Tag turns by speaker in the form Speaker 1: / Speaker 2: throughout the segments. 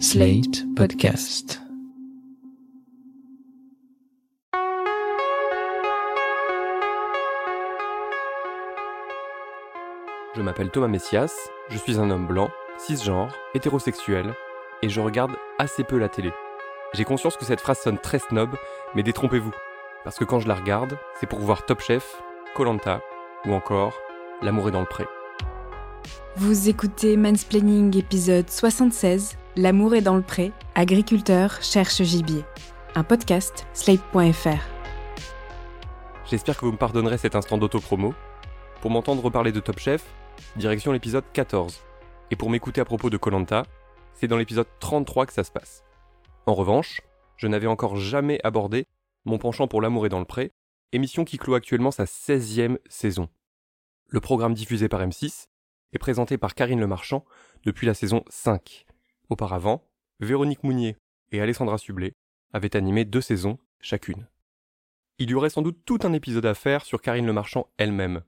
Speaker 1: Slate Podcast.
Speaker 2: Je m'appelle Thomas Messias, je suis un homme blanc, cisgenre, hétérosexuel, et je regarde assez peu la télé. J'ai conscience que cette phrase sonne très snob, mais détrompez-vous, parce que quand je la regarde, c'est pour voir Top Chef, Colanta, ou encore L'amour est dans le pré.
Speaker 3: Vous écoutez Mansplaining épisode 76, L'amour est dans le pré, agriculteur cherche gibier. Un podcast, slate.fr.
Speaker 2: J'espère que vous me pardonnerez cet instant d'autopromo. Pour m'entendre reparler de Top Chef, direction l'épisode 14. Et pour m'écouter à propos de Colanta, c'est dans l'épisode 33 que ça se passe. En revanche, je n'avais encore jamais abordé mon penchant pour l'amour est dans le pré, émission qui clôt actuellement sa 16e saison. Le programme diffusé par M6 est présenté par Karine Lemarchand depuis la saison 5. Auparavant, Véronique Mounier et Alessandra Sublet avaient animé deux saisons chacune. Il y aurait sans doute tout un épisode à faire sur Karine Lemarchand elle-même.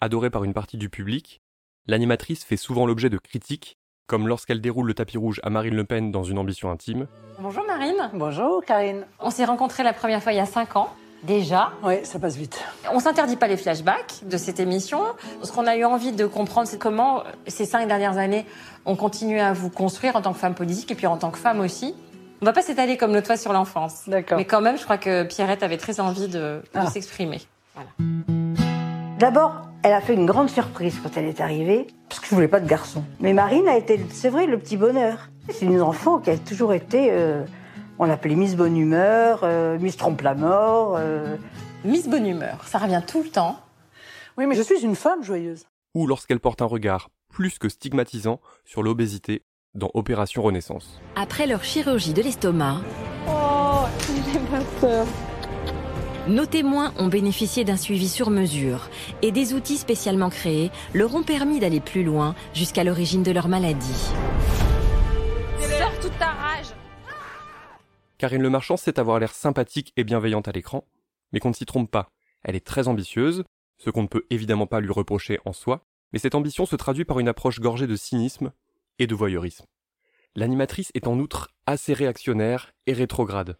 Speaker 2: Adorée par une partie du public, l'animatrice fait souvent l'objet de critiques, comme lorsqu'elle déroule le tapis rouge à Marine Le Pen dans une ambition intime,
Speaker 4: Bonjour Marine.
Speaker 5: Bonjour Karine.
Speaker 4: On s'est rencontrés la première fois il y a 5 ans. Déjà,
Speaker 5: Oui, ça passe vite.
Speaker 4: on s'interdit pas les flashbacks de cette émission. Ce qu'on a eu envie de comprendre, c'est comment ces cinq dernières années, on continue à vous construire en tant que femme politique et puis en tant que femme aussi. On va pas s'étaler comme l'autre fois sur l'enfance.
Speaker 5: D'accord.
Speaker 4: Mais quand même, je crois que Pierrette avait très envie de, de
Speaker 5: Ah.
Speaker 4: s'exprimer. Voilà.
Speaker 6: D'abord, elle a fait une grande surprise quand elle est arrivée, parce que je voulais pas de garçon. Mais Marine a été, c'est vrai, le petit bonheur. C'est une enfant qui a toujours été, euh, on l'appelait Miss Bonne Humeur, euh, Miss Trompe-la-Mort. euh.
Speaker 4: Miss Bonne Humeur, ça revient tout le temps.
Speaker 5: Oui, mais je suis une femme joyeuse.
Speaker 2: ou lorsqu'elle porte un regard plus que stigmatisant sur l'obésité dans Opération Renaissance.
Speaker 7: Après leur chirurgie de l'estomac, nos témoins ont bénéficié d'un suivi sur mesure et des outils spécialement créés leur ont permis d'aller plus loin jusqu'à l'origine de leur maladie.
Speaker 2: Karine Le Marchand sait avoir l'air sympathique et bienveillante à l'écran, mais qu'on ne s'y trompe pas. Elle est très ambitieuse, ce qu'on ne peut évidemment pas lui reprocher en soi, mais cette ambition se traduit par une approche gorgée de cynisme et de voyeurisme. L'animatrice est en outre assez réactionnaire et rétrograde.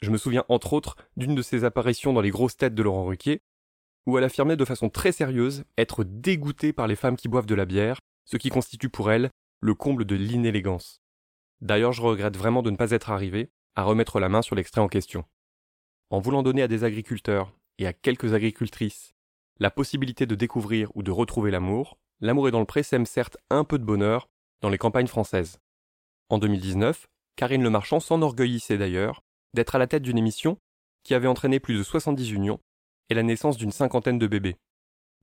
Speaker 2: Je me souviens entre autres d'une de ses apparitions dans les grosses têtes de Laurent Ruquier, où elle affirmait de façon très sérieuse être dégoûtée par les femmes qui boivent de la bière, ce qui constitue pour elle le comble de l'inélégance. D'ailleurs, je regrette vraiment de ne pas être arrivé à remettre la main sur l'extrait en question. En voulant donner à des agriculteurs et à quelques agricultrices la possibilité de découvrir ou de retrouver l'amour, L'amour est dans le pré sème certes un peu de bonheur dans les campagnes françaises. En 2019, Karine Le Marchand s'enorgueillissait d'ailleurs d'être à la tête d'une émission qui avait entraîné plus de 70 unions et la naissance d'une cinquantaine de bébés.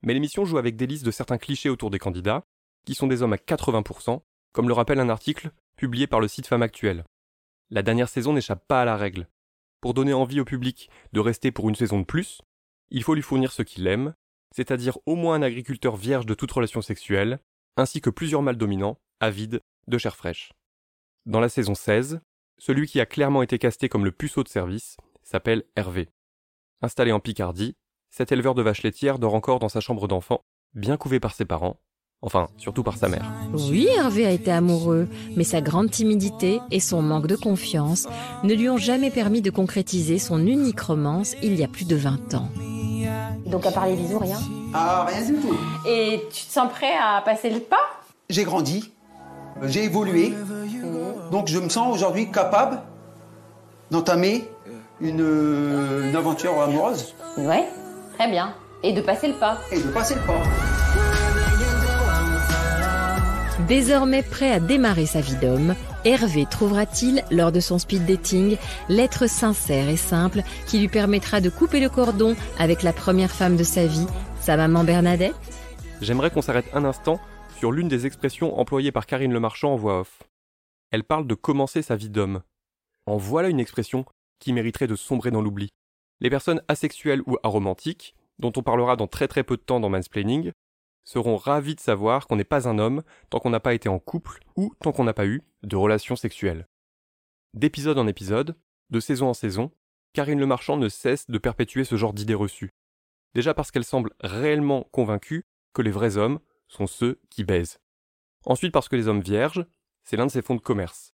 Speaker 2: Mais l'émission joue avec listes de certains clichés autour des candidats, qui sont des hommes à 80%, comme le rappelle un article publié par le site Femme Actuelle. La dernière saison n'échappe pas à la règle. Pour donner envie au public de rester pour une saison de plus, il faut lui fournir ce qu'il aime, c'est-à-dire au moins un agriculteur vierge de toute relation sexuelle, ainsi que plusieurs mâles dominants, avides de chair fraîche. Dans la saison 16, celui qui a clairement été casté comme le puceau de service s'appelle Hervé. Installé en Picardie, cet éleveur de vaches laitières dort encore dans sa chambre d'enfant, bien couvé par ses parents, enfin surtout par sa mère.
Speaker 7: Oui, Hervé a été amoureux, mais sa grande timidité et son manque de confiance ne lui ont jamais permis de concrétiser son unique romance il y a plus de 20 ans.
Speaker 4: Donc à part les bisous, rien?
Speaker 8: Ah, rien du tout.
Speaker 4: Et tu te sens prêt à passer le pas?
Speaker 8: J'ai grandi, j'ai évolué, donc je me sens aujourd'hui capable d'entamer une, une aventure amoureuse
Speaker 4: Ouais, très bien. Et de passer le pas.
Speaker 8: et de passer le pas.
Speaker 7: Désormais prêt à démarrer sa vie d'homme, Hervé trouvera-t-il, lors de son speed dating, l'être sincère et simple qui lui permettra de couper le cordon avec la première femme de sa vie, sa maman Bernadette?
Speaker 2: J'aimerais qu'on s'arrête un instant sur l'une des expressions employées par Karine Le Marchand en voix off. Elle parle de commencer sa vie d'homme. En voilà une expression qui mériterait de sombrer dans l'oubli. Les personnes asexuelles ou aromantiques, dont on parlera dans très très peu de temps dans Mansplaining, seront ravis de savoir qu'on n'est pas un homme tant qu'on n'a pas été en couple ou tant qu'on n'a pas eu de relations sexuelles. D'épisode en épisode, de saison en saison, Karine Le Marchand ne cesse de perpétuer ce genre d'idées reçues. Déjà parce qu'elle semble réellement convaincue que les vrais hommes sont ceux qui baisent. Ensuite parce que les hommes vierges, c'est l'un de ses fonds de commerce.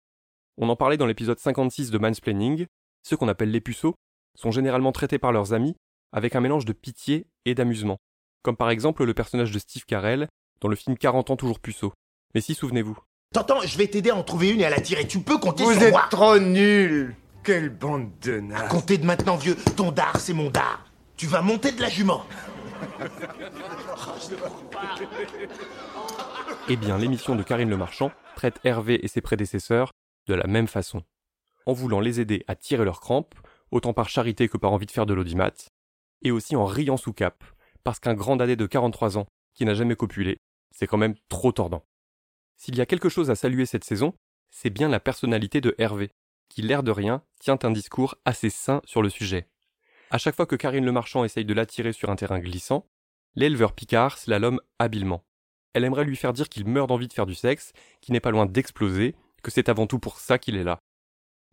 Speaker 2: On en parlait dans l'épisode 56 de Mansplaining, ceux qu'on appelle les puceaux sont généralement traités par leurs amis avec un mélange de pitié et d'amusement, comme par exemple le personnage de Steve Carell dans le film 40 ans toujours puceau. Mais si, souvenez-vous.
Speaker 9: T'entends, je vais t'aider à en trouver une et à la tirer. Tu peux compter
Speaker 10: Vous
Speaker 9: sur
Speaker 10: êtes
Speaker 9: moi.
Speaker 10: trop nuls Quelle bande de
Speaker 9: À
Speaker 10: nazes
Speaker 9: compter de maintenant, vieux. Ton dard, c'est mon dard. Tu vas monter de la jument.
Speaker 2: Eh bien, l'émission de Karine Le Marchand traite Hervé et ses prédécesseurs de la même façon, en voulant les aider à tirer leurs crampes, autant par charité que par envie de faire de l'audimat, et aussi en riant sous cap, parce qu'un grand dadais de 43 ans qui n'a jamais copulé, c'est quand même trop tordant. S'il y a quelque chose à saluer cette saison, c'est bien la personnalité de Hervé, qui l'air de rien tient un discours assez sain sur le sujet. À chaque fois que Karine Le Marchand essaye de l'attirer sur un terrain glissant, l'éleveur Picard slalome habilement. Elle aimerait lui faire dire qu'il meurt d'envie de faire du sexe, qu'il n'est pas loin d'exploser, que c'est avant tout pour ça qu'il est là.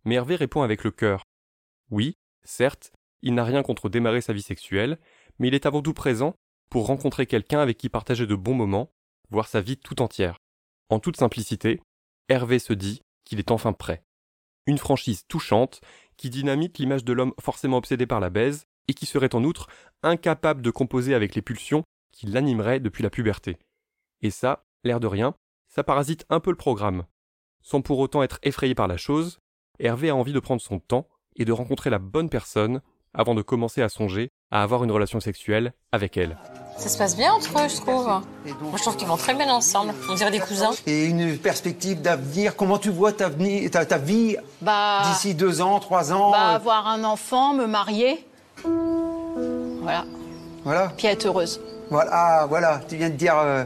Speaker 2: Mais Hervé répond avec le cœur. Oui, certes, il n'a rien contre démarrer sa vie sexuelle, mais il est avant tout présent pour rencontrer quelqu'un avec qui partager de bons moments, voire sa vie tout entière. En toute simplicité, Hervé se dit qu'il est enfin prêt. Une franchise touchante qui dynamite l'image de l'homme forcément obsédé par la baise et qui serait en outre incapable de composer avec les pulsions qui l'animeraient depuis la puberté. Et ça, l'air de rien, ça parasite un peu le programme. Sans pour autant être effrayé par la chose, Hervé a envie de prendre son temps et de rencontrer la bonne personne avant de commencer à songer à avoir une relation sexuelle avec elle.
Speaker 4: Ça se passe bien entre eux, je trouve. Moi, je trouve qu'ils vont très bien ensemble. On dirait des cousins.
Speaker 8: Et une perspective d'avenir. Comment tu vois ta, veni- ta, ta vie
Speaker 11: Bah,
Speaker 8: d'ici deux ans, trois ans
Speaker 11: bah,
Speaker 8: euh,
Speaker 11: avoir un enfant, me marier. Voilà.
Speaker 8: Voilà.
Speaker 11: Puis être heureuse.
Speaker 8: Voilà, ah, voilà, tu viens de dire euh,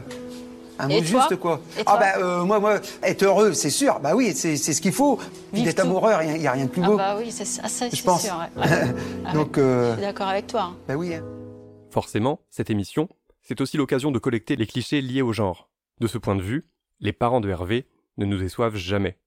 Speaker 8: un mot juste, quoi. Ah, bah, euh, moi, moi, être heureux, c'est sûr. Bah oui, c'est c'est ce qu'il faut. Puis
Speaker 11: Vive
Speaker 8: d'être amoureux, il n'y a, rien de plus
Speaker 11: Ah
Speaker 8: beau.
Speaker 11: bah oui, c'est ça, ça,
Speaker 8: Je pense.
Speaker 11: sûr. ouais. Ah
Speaker 8: Donc, euh,
Speaker 11: Je suis d'accord avec toi. hein.
Speaker 8: bah oui. hein.
Speaker 2: Forcément, cette émission, c'est aussi l'occasion de collecter les clichés liés au genre. De ce point de vue, les parents de Hervé ne nous déçoivent jamais.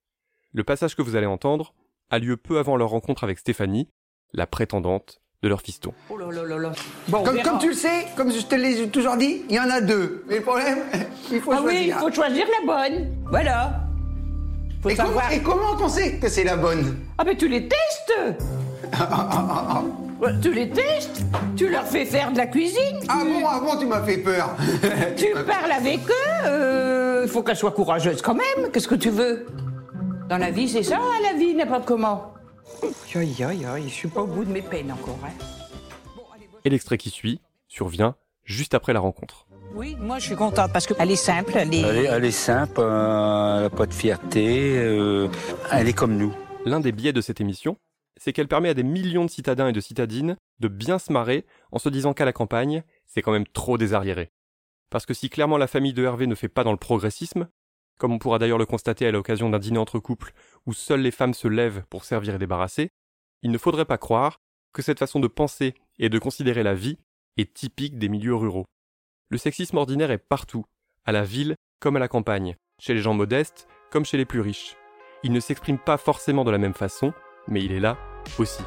Speaker 2: Le passage que vous allez entendre a lieu peu avant leur rencontre avec Stéphanie, la prétendante de leur fiston.
Speaker 5: Oh là là là là.
Speaker 8: Comme, comme tu le sais, comme je te l'ai toujours dit, il y en a deux. Mais le problème, il faut
Speaker 5: Ah oui, il
Speaker 8: choisir.
Speaker 5: faut choisir la bonne. Voilà. Faut
Speaker 8: et, comment, et comment on sait que c'est la bonne
Speaker 5: Ah ben tu les testes. Tu les testes. Tu leur fais faire de la cuisine.
Speaker 8: Ah bon, ah bon, tu m'as fait peur.
Speaker 5: Tu parles avec eux. euh, Il faut qu'elle soit courageuse quand même. Qu'est-ce que tu veux? Dans la vie, c'est ça, la vie, n'importe comment. Aïe, aïe, aïe, je suis pas au bout de mes peines encore. Hein.
Speaker 2: Et l'extrait qui suit survient juste après la rencontre.
Speaker 5: Oui, moi je suis contente parce qu'elle est simple, elle est...
Speaker 1: Elle est, elle est simple, euh, elle n'a pas de fierté, euh, elle est comme nous.
Speaker 2: L'un des biais de cette émission, c'est qu'elle permet à des millions de citadins et de citadines de bien se marrer en se disant qu'à la campagne, c'est quand même trop désarriéré. Parce que si clairement la famille de Hervé ne fait pas dans le progressisme, comme on pourra d'ailleurs le constater à l'occasion d'un dîner entre couples où seules les femmes se lèvent pour servir et débarrasser, il ne faudrait pas croire que cette façon de penser et de considérer la vie est typique des milieux ruraux. Le sexisme ordinaire est partout, à la ville comme à la campagne, chez les gens modestes comme chez les plus riches. Il ne s'exprime pas forcément de la même façon, mais il est là aussi.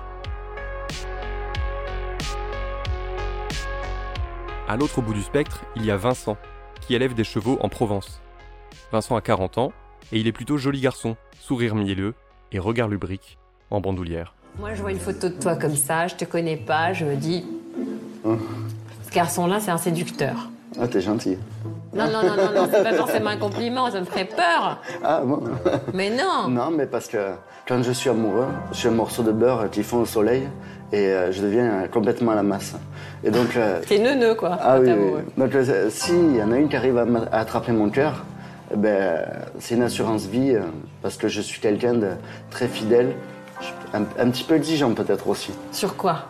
Speaker 2: À l'autre bout du spectre, il y a Vincent, qui élève des chevaux en Provence. Vincent a 40 ans, et il est plutôt joli garçon, sourire mielleux et regard lubrique, en bandoulière.
Speaker 4: Moi, je vois une photo de toi comme ça, je te connais pas, je me dis. Ce garçon-là, c'est un séducteur.
Speaker 12: Ah, t'es gentil.
Speaker 4: Non, non, non, non, non, c'est pas forcément un compliment, ça me ferait peur.
Speaker 12: Ah, bon.
Speaker 4: Mais non
Speaker 12: Non, mais parce que quand je suis amoureux, je suis un morceau de beurre qui fond au soleil et euh, je deviens complètement à la masse. Et donc. euh,
Speaker 4: T'es neuneux, quoi.
Speaker 12: ah oui, oui. Donc, euh, s'il y en a une qui arrive à, attraper mon cœur, ben, c'est une assurance vie euh, parce que je suis quelqu'un de très fidèle, un, un petit peu exigeant peut-être aussi.
Speaker 4: Sur quoi?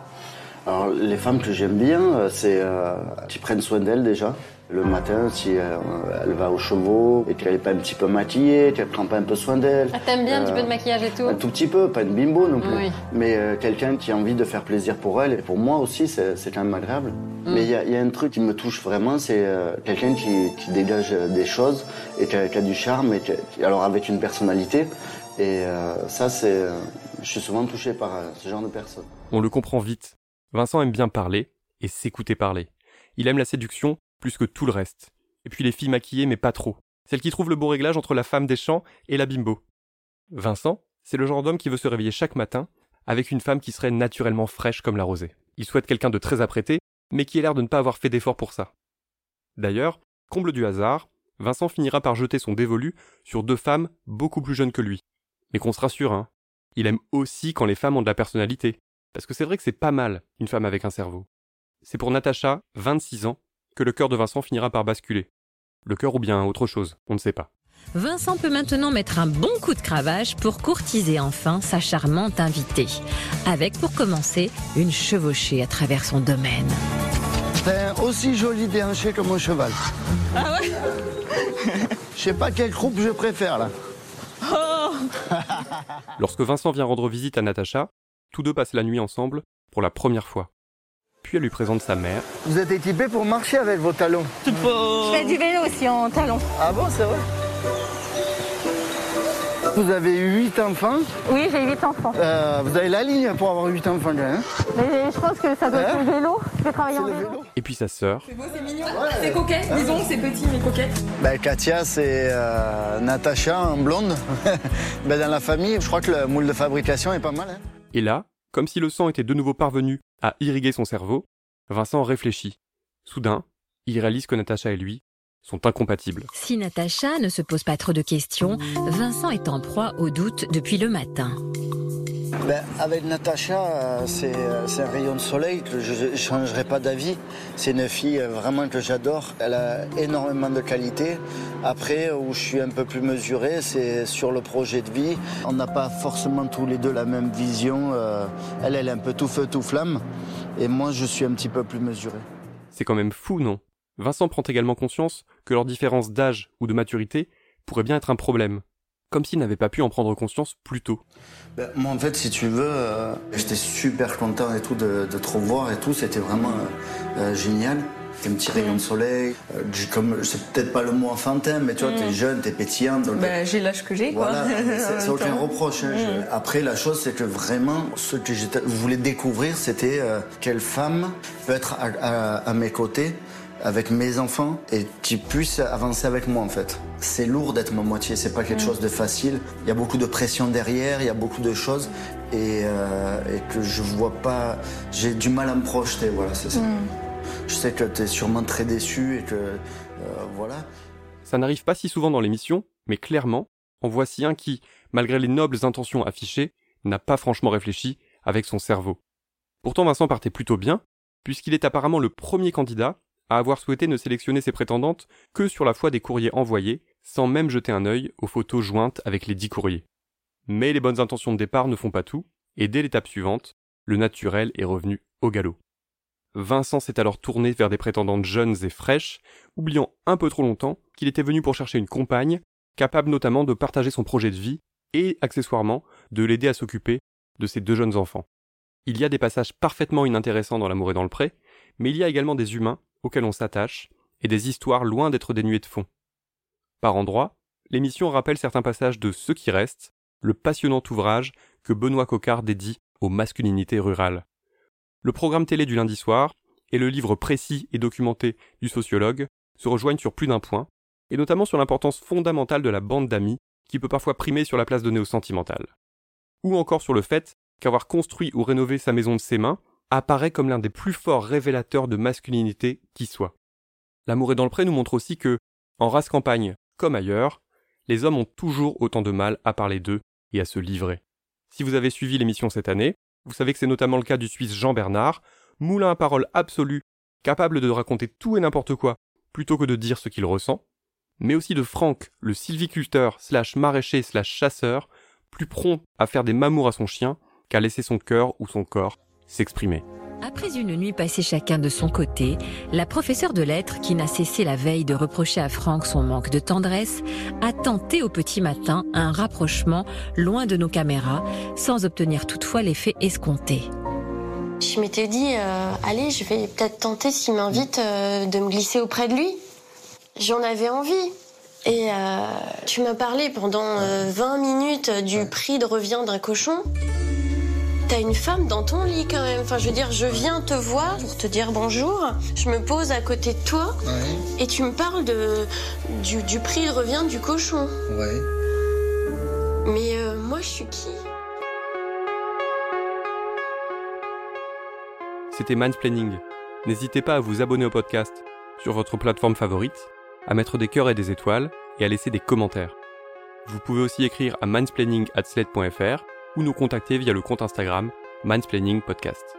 Speaker 12: Alors, les femmes que j'aime bien, euh, c'est euh, qui prennent soin d'elles déjà. Le matin, si euh, elle va aux chevaux et qu'elle n'est pas un petit peu maquillée, qu'elle prend pas un peu soin d'elle.
Speaker 4: Ah, t'aimes bien un petit
Speaker 12: Euh,
Speaker 4: peu de maquillage et tout?
Speaker 12: Un tout petit peu, pas une bimbo non plus.
Speaker 4: Oui.
Speaker 12: Mais euh, quelqu'un qui a envie de faire plaisir pour elle et pour moi aussi, c'est c'est quand même agréable.
Speaker 4: Mm.
Speaker 12: Mais il y, a- il y a un truc qui me touche vraiment, c'est euh, quelqu'un qui, qui dégage euh, des choses et qui a, du charme, et qui, alors avec une personnalité. Et euh, ça, c'est. euh, je suis souvent touché par euh, ce genre de personne.
Speaker 2: On le comprend vite. Vincent aime bien parler et s'écouter parler. Il aime la séduction plus que tout le reste. Et puis les filles maquillées mais pas trop. Celles qui trouvent le beau réglage entre la femme des champs et la bimbo. Vincent, C'est le genre d'homme qui veut se réveiller chaque matin avec une femme qui serait naturellement fraîche comme la rosée. Il souhaite quelqu'un de très apprêté, mais qui a l'air de ne pas avoir fait d'effort pour ça. D'ailleurs, comble du hasard, Vincent finira par jeter son dévolu sur deux femmes beaucoup plus jeunes que lui. Mais qu'on se rassure, hein. Il aime aussi quand les femmes ont de la personnalité. Parce que c'est vrai que c'est pas mal, une femme avec un cerveau. C'est pour Natacha, 26 ans, que le cœur de Vincent finira par basculer. Le cœur ou bien autre chose, on ne sait pas.
Speaker 7: Vincent peut maintenant mettre un bon coup de cravache pour courtiser enfin sa charmante invitée. Avec pour commencer une chevauchée à travers son domaine.
Speaker 12: T'es aussi joli déhanché que mon cheval.
Speaker 11: Ah ouais
Speaker 12: Je sais pas quelle groupe je préfère là.
Speaker 11: Oh
Speaker 2: Lorsque Vincent vient rendre visite à Natacha, tous deux passent la nuit ensemble pour la première fois. Puis elle lui présente sa mère,
Speaker 12: Vous êtes équipé pour marcher avec vos talons.
Speaker 11: Je fais du vélo aussi en talon.
Speaker 12: Ah bon, c'est vrai? Vous avez eu 8 enfants.
Speaker 11: Oui, j'ai 8 enfants.
Speaker 12: Euh, vous avez la ligne pour avoir 8 enfants quand même.
Speaker 11: Mais je pense que ça doit être
Speaker 12: Hein
Speaker 11: le vélo. Je vais travailler en vélo.
Speaker 12: vélo.
Speaker 2: et puis sa sœur,
Speaker 13: C'est beau, c'est mignon. C'est coquet, disons, c'est petit mais coquet.
Speaker 12: Ben, Katia, c'est euh, Natacha en blonde. ben, dans la famille, je crois que le moule de fabrication est pas mal. hein.
Speaker 2: et là, comme si le sang était de nouveau parvenu à irriguer son cerveau, Vincent réfléchit. Soudain, il réalise que Natacha et lui sont incompatibles.
Speaker 7: Si Natacha ne se pose pas trop de questions, Vincent est en proie au doute depuis le matin.
Speaker 12: Ben, avec Natacha, euh, c'est euh, c'est un rayon de soleil que je ne changerai pas d'avis. C'est une fille euh, vraiment que j'adore. Elle a énormément de qualités. Après, où je suis un peu plus mesuré, c'est sur le projet de vie. On n'a pas forcément tous les deux la même vision. Elle, elle est un peu tout feu, tout flamme. Et moi, je suis un petit peu plus mesuré.
Speaker 2: C'est quand même fou, non? Vincent prend également conscience que leur différence d'âge ou de maturité pourrait bien être un problème, comme s'il n'avait pas pu en prendre conscience plus tôt.
Speaker 12: Ben, moi, en fait, si tu veux, euh, j'étais super content et tout de, de te revoir et tout. C'était vraiment euh, euh, génial. T'es un petit rayon de soleil. Euh, comme, c'est peut-être pas le mot enfantin, mais tu vois, t'es
Speaker 13: Mm.
Speaker 12: jeune, t'es pétillant. Donc,
Speaker 13: Bah, j'ai l'âge que j'ai, quoi.
Speaker 12: voilà,
Speaker 13: En
Speaker 12: c'est aucun reproche. hein. Je-
Speaker 13: Mm.
Speaker 12: Après, la chose, c'est que vraiment, ce que je voulais découvrir, c'était euh, quelle femme peut être à, à- à mes côtés avec mes enfants et qui puisse avancer avec moi en fait. C'est lourd d'être ma moitié, c'est pas quelque
Speaker 13: Mm.
Speaker 12: chose de facile. Il y a beaucoup de pression derrière, il y a beaucoup de choses et, euh, et que je vois pas. J'ai du mal à me projeter, voilà, c'est ça.
Speaker 13: Mm.
Speaker 12: Je sais que tu es sûrement très déçu et que euh, voilà.
Speaker 2: Ça n'arrive pas si souvent dans l'émission, mais clairement, en voici un qui, malgré les nobles intentions affichées, n'a pas franchement réfléchi avec son cerveau. Pourtant Vincent partait plutôt bien, puisqu'il est apparemment le premier candidat à avoir souhaité ne sélectionner ses prétendantes que sur la foi des courriers envoyés, sans même jeter un œil aux photos jointes avec les dix courriers. Mais les bonnes intentions de départ ne font pas tout, et dès l'étape suivante, le naturel est revenu au galop. Vincent s'est alors tourné vers des prétendantes jeunes et fraîches, oubliant un peu trop longtemps qu'il était venu pour chercher une compagne, capable notamment de partager son projet de vie et, accessoirement, de l'aider à s'occuper de ses deux jeunes enfants. Il y a des passages parfaitement inintéressants dans L'amour et dans le pré, mais il y a également des humains auxquels on s'attache et des histoires loin d'être dénuées de fond. Par endroits, l'émission rappelle certains passages de Ceux qui restent, le passionnant ouvrage que Benoît Coquard dédie aux masculinités rurales. Le programme télé du lundi soir et le livre précis et documenté du sociologue se rejoignent sur plus d'un point, et notamment sur l'importance fondamentale de la bande d'amis qui peut parfois primer sur la place donnée au sentimental. Ou encore sur le fait qu'avoir construit ou rénové sa maison de ses mains apparaît comme l'un des plus forts révélateurs de masculinité qui soit. L'amour est dans le pré nous montre aussi que, en race campagne comme ailleurs, les hommes ont toujours autant de mal à parler d'eux et à se livrer. Si vous avez suivi l'émission cette année, vous savez que c'est notamment le cas du Suisse Jean Bernard, moulin à parole absolu, capable de raconter tout et n'importe quoi, plutôt que de dire ce qu'il ressent, mais aussi de Franck, le sylviculteur slash maraîcher slash chasseur, plus prompt à faire des mamours à son chien qu'à laisser son cœur ou son corps s'exprimer.
Speaker 7: Après une nuit passée chacun de son côté, la professeure de lettres, qui n'a cessé la veille de reprocher à Franck son manque de tendresse, a tenté au petit matin un rapprochement loin de nos caméras, sans obtenir toutefois l'effet escompté.
Speaker 14: Je m'étais dit, euh, allez, je vais peut-être tenter s'il m'invite euh, de me glisser auprès de lui. J'en avais envie. Et euh, tu m'as parlé pendant euh, 20 minutes du prix de revient d'un cochon. T'as une femme dans ton lit quand même. Enfin, je veux dire, je viens te voir pour te dire bonjour. Je me pose à côté de toi et tu me parles de, du, du prix de revient du cochon.
Speaker 12: Ouais.
Speaker 14: Mais euh, moi, je suis qui?
Speaker 2: C'était Mansplaining. N'hésitez pas à vous abonner au podcast sur votre plateforme favorite, à mettre des cœurs et des étoiles et à laisser des commentaires. Vous pouvez aussi écrire à mansplaining@sled.fr ou nous contacter via le compte Instagram Mansplaining Podcast.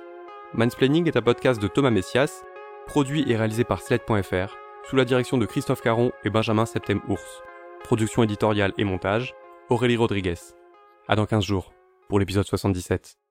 Speaker 2: Mansplaining est un podcast de Thomas Messias, produit et réalisé par Sled.fr, sous la direction de Christophe Caron et Benjamin Septem-Ours. Production éditoriale et montage, Aurélie Rodriguez. À dans 15 jours, pour l'épisode 77.